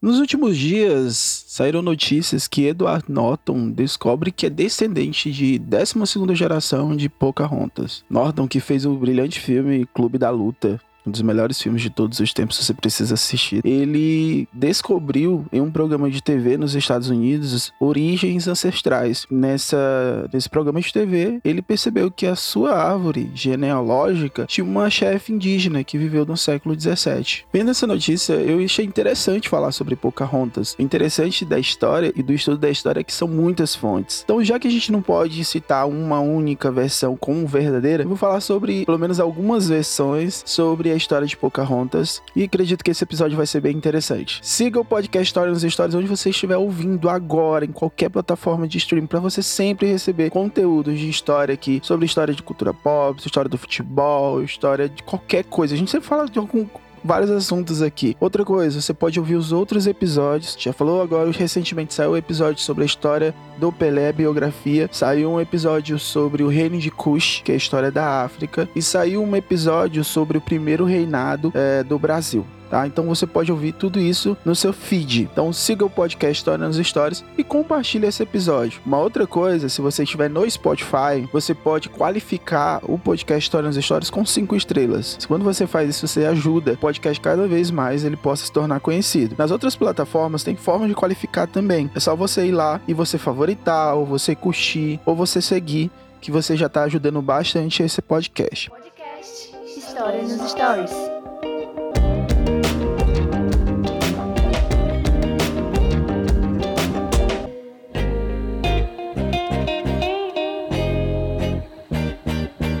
Nos últimos dias, saíram notícias que Edward Norton descobre que é descendente de 12ª geração de Pocahontas. Norton, que fez o brilhante filme Clube da Luta, um dos melhores filmes de todos os tempos, você precisa assistir. Ele descobriu em um programa de TV nos Estados Unidos origens ancestrais. Nessa, nesse programa de TV, ele percebeu que a sua árvore genealógica tinha uma chefe indígena que viveu no século 17. Vendo essa notícia, eu achei interessante falar sobre Pocahontas. O interessante da história e do estudo da história é que são muitas fontes. Então, já que a gente não pode citar uma única versão como verdadeira, eu vou falar sobre pelo menos algumas versões sobre a história de Pocahontas e acredito que esse episódio vai ser bem interessante. Siga o podcast História nos Stories onde você estiver ouvindo agora, em qualquer plataforma de streaming, para você sempre receber conteúdos de história aqui, sobre história de cultura pop, história do futebol, história de qualquer coisa. A gente sempre fala de algum vários assuntos aqui. Outra coisa, você pode ouvir os outros episódios. Já falou agora, recentemente saiu um episódio sobre a história do Pelé, biografia. Saiu um episódio sobre o reino de Kush, que é a história da África. E saiu um episódio sobre o primeiro reinado é, do Brasil tá? Então você pode ouvir tudo isso no seu feed. Então siga o podcast História nos Stories e compartilhe esse episódio. Uma outra coisa, se você estiver no Spotify, você pode qualificar o podcast História nos Stories com cinco estrelas. Quando você faz isso, você ajuda o podcast cada vez mais ele possa se tornar conhecido. Nas outras plataformas tem forma de qualificar também. É só você ir lá e você favoritar, ou você curtir, ou você seguir, que você já está ajudando bastante esse podcast. Podcast História nos Stories.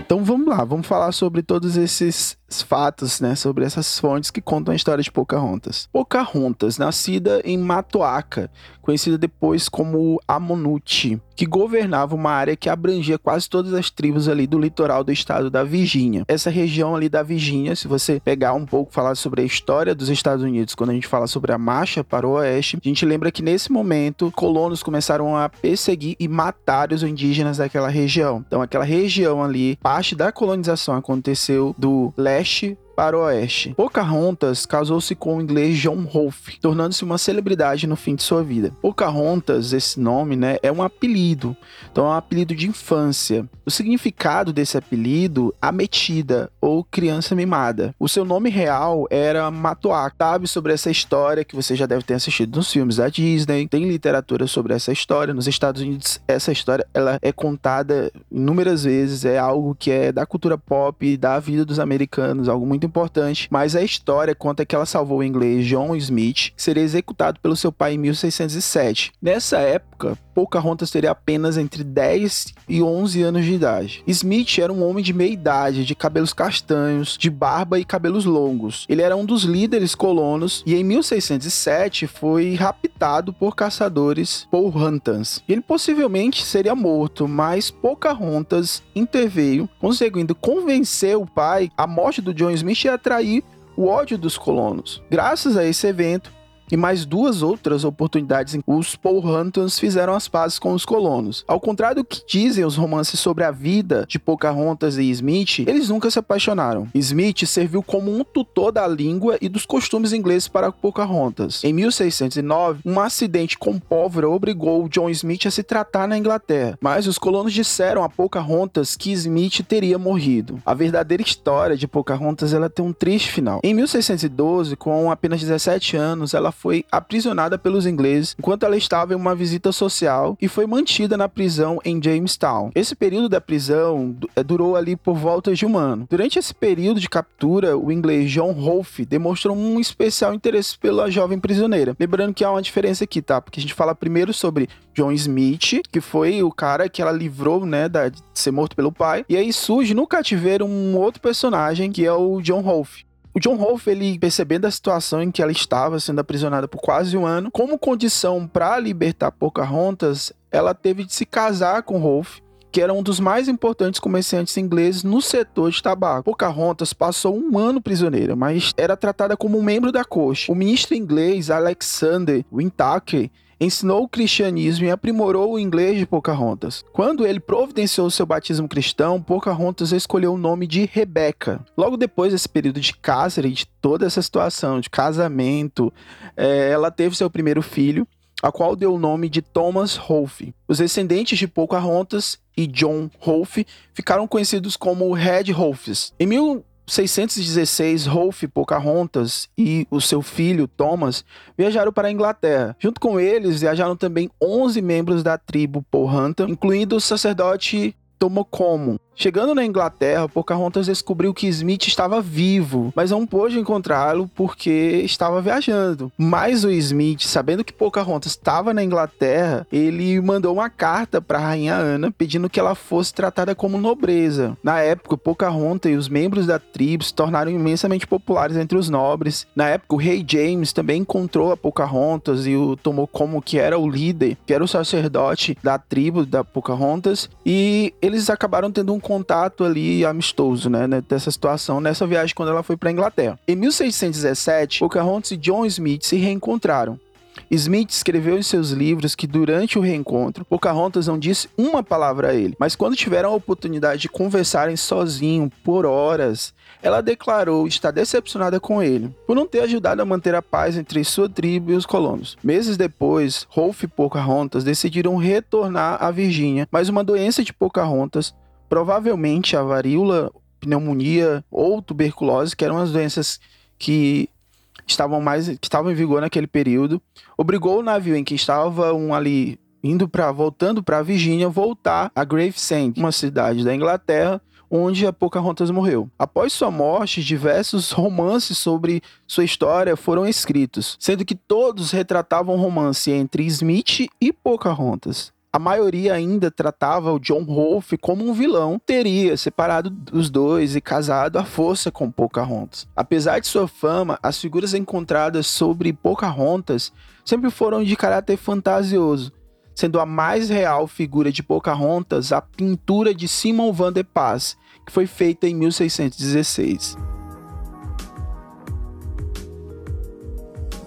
Então vamos lá, vamos falar sobre todos esses fatos, né, sobre essas fontes que contam a história de Pocahontas. Pocahontas, nascida em Matoaca, conhecida depois como Amonute, que governava uma área que abrangia quase todas as tribos ali do litoral do estado da Virgínia. Essa região ali da Virgínia, se você pegar um pouco falar sobre a história dos Estados Unidos, quando a gente fala sobre a marcha para o oeste, a gente lembra que nesse momento colonos começaram a perseguir e matar os indígenas daquela região. Então aquela região ali, parte da colonização aconteceu do leste para o oeste. Pocahontas casou-se com o inglês John Rolfe, tornando-se uma celebridade no fim de sua vida. Pocahontas, esse nome, né, é um apelido. Então é um apelido de infância. O significado desse apelido, ametida ou criança mimada. O seu nome real era Matoak. Sabe sobre essa história que você já deve ter assistido nos filmes da Disney. Tem literatura sobre essa história. Nos Estados Unidos, essa história ela é contada inúmeras vezes. É algo que é da cultura pop, da vida dos americanos, algo muito importante, mas a história conta que ela salvou o inglês John Smith, seria executado pelo seu pai em 1607. Nessa época, Pocahontas teria apenas entre 10 e 11 anos de idade. Smith era um homem de meia idade, de cabelos castanhos, de barba e cabelos longos. Ele era um dos líderes colonos e em 1607 foi raptado por caçadores Powhantans. Ele possivelmente seria morto, mas Pocahontas interveio, conseguindo convencer o pai a morte do John Smith e atrair o ódio dos colonos. Graças a esse evento, e mais duas outras oportunidades em que os Powhantans fizeram as pazes com os colonos. Ao contrário do que dizem os romances sobre a vida de Pocahontas e Smith, eles nunca se apaixonaram. Smith serviu como um tutor da língua e dos costumes ingleses para Pocahontas. Em 1609, um acidente com pólvora obrigou John Smith a se tratar na Inglaterra, mas os colonos disseram a Pocahontas que Smith teria morrido. A verdadeira história de Pocahontas ela tem um triste final. Em 1612, com apenas 17 anos, ela foi aprisionada pelos ingleses enquanto ela estava em uma visita social e foi mantida na prisão em Jamestown. Esse período da prisão eh, durou ali por volta de um ano. Durante esse período de captura, o inglês John Rolfe demonstrou um especial interesse pela jovem prisioneira. Lembrando que há uma diferença aqui, tá? Porque a gente fala primeiro sobre John Smith, que foi o cara que ela livrou, né, de ser morto pelo pai. E aí surge no cativeiro um outro personagem, que é o John Rolfe. O John Rolfe, ele percebendo a situação em que ela estava sendo aprisionada por quase um ano, como condição para libertar Pocahontas, ela teve de se casar com Rolfe, que era um dos mais importantes comerciantes ingleses no setor de tabaco. Pocahontas passou um ano prisioneira, mas era tratada como um membro da corte. O ministro inglês Alexander Wintake ensinou o cristianismo e aprimorou o inglês de Pocahontas. Quando ele providenciou seu batismo cristão, Pocahontas escolheu o nome de Rebeca. Logo depois desse período de cárcere, de toda essa situação de casamento, é, ela teve seu primeiro filho, a qual deu o nome de Thomas Rolfe. Os descendentes de Pocahontas e John Rolfe ficaram conhecidos como Red Rolfes. Em 616, Rolf Pocahontas e o seu filho Thomas viajaram para a Inglaterra. Junto com eles viajaram também 11 membros da tribo Pohanta, incluindo o sacerdote Tomokomo, Chegando na Inglaterra, Pocahontas descobriu que Smith estava vivo, mas não pôde encontrá-lo porque estava viajando. Mas o Smith, sabendo que Pocahontas estava na Inglaterra, ele mandou uma carta para a rainha Ana pedindo que ela fosse tratada como nobreza. Na época, Pocahontas e os membros da tribo se tornaram imensamente populares entre os nobres. Na época, o rei James também encontrou a Pocahontas e o tomou como que era o líder, que era o sacerdote da tribo da Pocahontas, e eles acabaram tendo um contato ali amistoso, né, né, dessa situação nessa viagem quando ela foi para Inglaterra. Em 1617, Pocahontas e John Smith se reencontraram. Smith escreveu em seus livros que durante o reencontro, Pocahontas não disse uma palavra a ele, mas quando tiveram a oportunidade de conversarem sozinho por horas, ela declarou estar decepcionada com ele por não ter ajudado a manter a paz entre sua tribo e os colonos. Meses depois, Rolf e Pocahontas decidiram retornar à Virgínia, mas uma doença de Pocahontas provavelmente a varíola, pneumonia ou tuberculose, que eram as doenças que estavam mais que estavam em vigor naquele período, obrigou o navio em que estavam ali indo para voltando para a Virgínia voltar a Gravesend, uma cidade da Inglaterra, onde a Pocahontas morreu. Após sua morte, diversos romances sobre sua história foram escritos, sendo que todos retratavam um romance entre Smith e Pocahontas a maioria ainda tratava o John Rolfe como um vilão, teria separado os dois e casado à força com Pocahontas. Apesar de sua fama, as figuras encontradas sobre Pocahontas sempre foram de caráter fantasioso, sendo a mais real figura de Pocahontas a pintura de Simon van der Paz, que foi feita em 1616.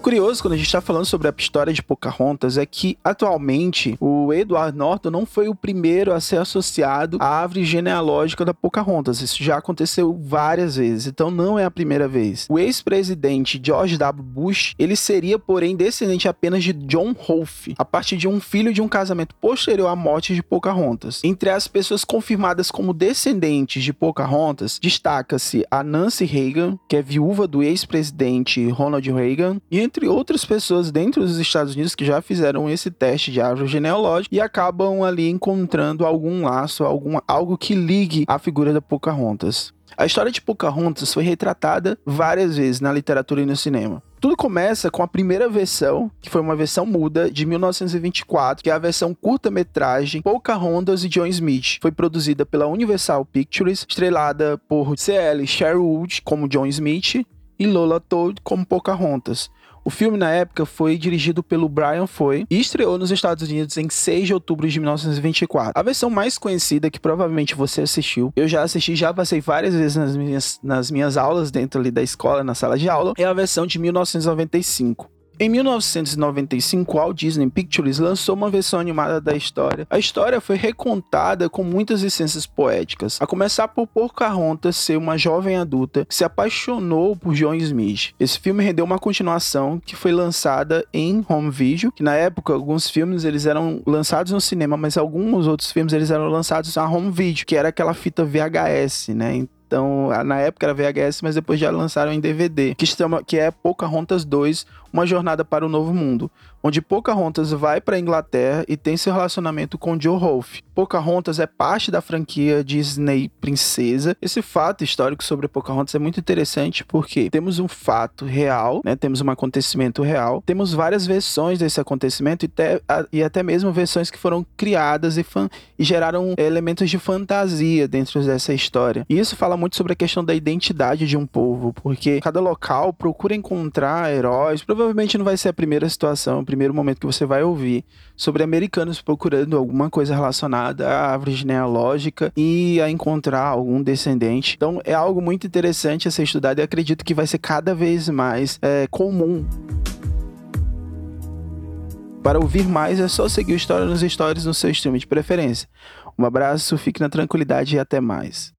Curioso quando a gente está falando sobre a história de Pocahontas é que atualmente o Edward Norton não foi o primeiro a ser associado à árvore genealógica da Pocahontas. Isso já aconteceu várias vezes, então não é a primeira vez. O ex-presidente George W. Bush, ele seria, porém, descendente apenas de John Rolfe, a partir de um filho de um casamento posterior à morte de Pocahontas. Entre as pessoas confirmadas como descendentes de Pocahontas, destaca-se a Nancy Reagan, que é viúva do ex-presidente Ronald Reagan, e entre outras pessoas dentro dos Estados Unidos que já fizeram esse teste de árvore genealógica e acabam ali encontrando algum laço, algum, algo que ligue a figura da Pocahontas. A história de Pocahontas foi retratada várias vezes na literatura e no cinema. Tudo começa com a primeira versão, que foi uma versão muda de 1924, que é a versão curta-metragem Pocahontas e John Smith. Foi produzida pela Universal Pictures, estrelada por C.L. Sherwood como John Smith e Lola Toad como Pocahontas. O filme, na época, foi dirigido pelo Brian Foy e estreou nos Estados Unidos em 6 de outubro de 1924. A versão mais conhecida, que provavelmente você assistiu, eu já assisti, já passei várias vezes nas minhas, nas minhas aulas dentro ali da escola, na sala de aula, é a versão de 1995. Em 1995, Walt Disney Pictures lançou uma versão animada da história. A história foi recontada com muitas licenças poéticas, a começar por Pocahontas ser uma jovem adulta que se apaixonou por John Smith. Esse filme rendeu uma continuação que foi lançada em home video, que na época alguns filmes eles eram lançados no cinema, mas alguns outros filmes eles eram lançados na home video, que era aquela fita VHS, né? Então, na época era VHS, mas depois já lançaram em DVD, que, chama, que é Pocahontas 2, Uma Jornada para o Novo Mundo, onde Pocahontas vai para a Inglaterra e tem seu relacionamento com Joe Rolfe. Pocahontas é parte da franquia Disney Princesa. Esse fato histórico sobre Pocahontas é muito interessante porque temos um fato real, né? temos um acontecimento real, temos várias versões desse acontecimento e, te, a, e até mesmo versões que foram criadas e, fan, e geraram elementos de fantasia dentro dessa história. E isso fala muito sobre a questão da identidade de um povo, porque cada local procura encontrar heróis. provavelmente não vai ser a primeira situação, o primeiro momento que você vai ouvir sobre americanos procurando alguma coisa relacionada à árvore genealógica e a encontrar algum descendente. Então é algo muito interessante a ser estudado e acredito que vai ser cada vez mais é, comum. Para ouvir mais é só seguir o História nos Stories no seu stream de preferência. Um abraço, fique na tranquilidade e até mais.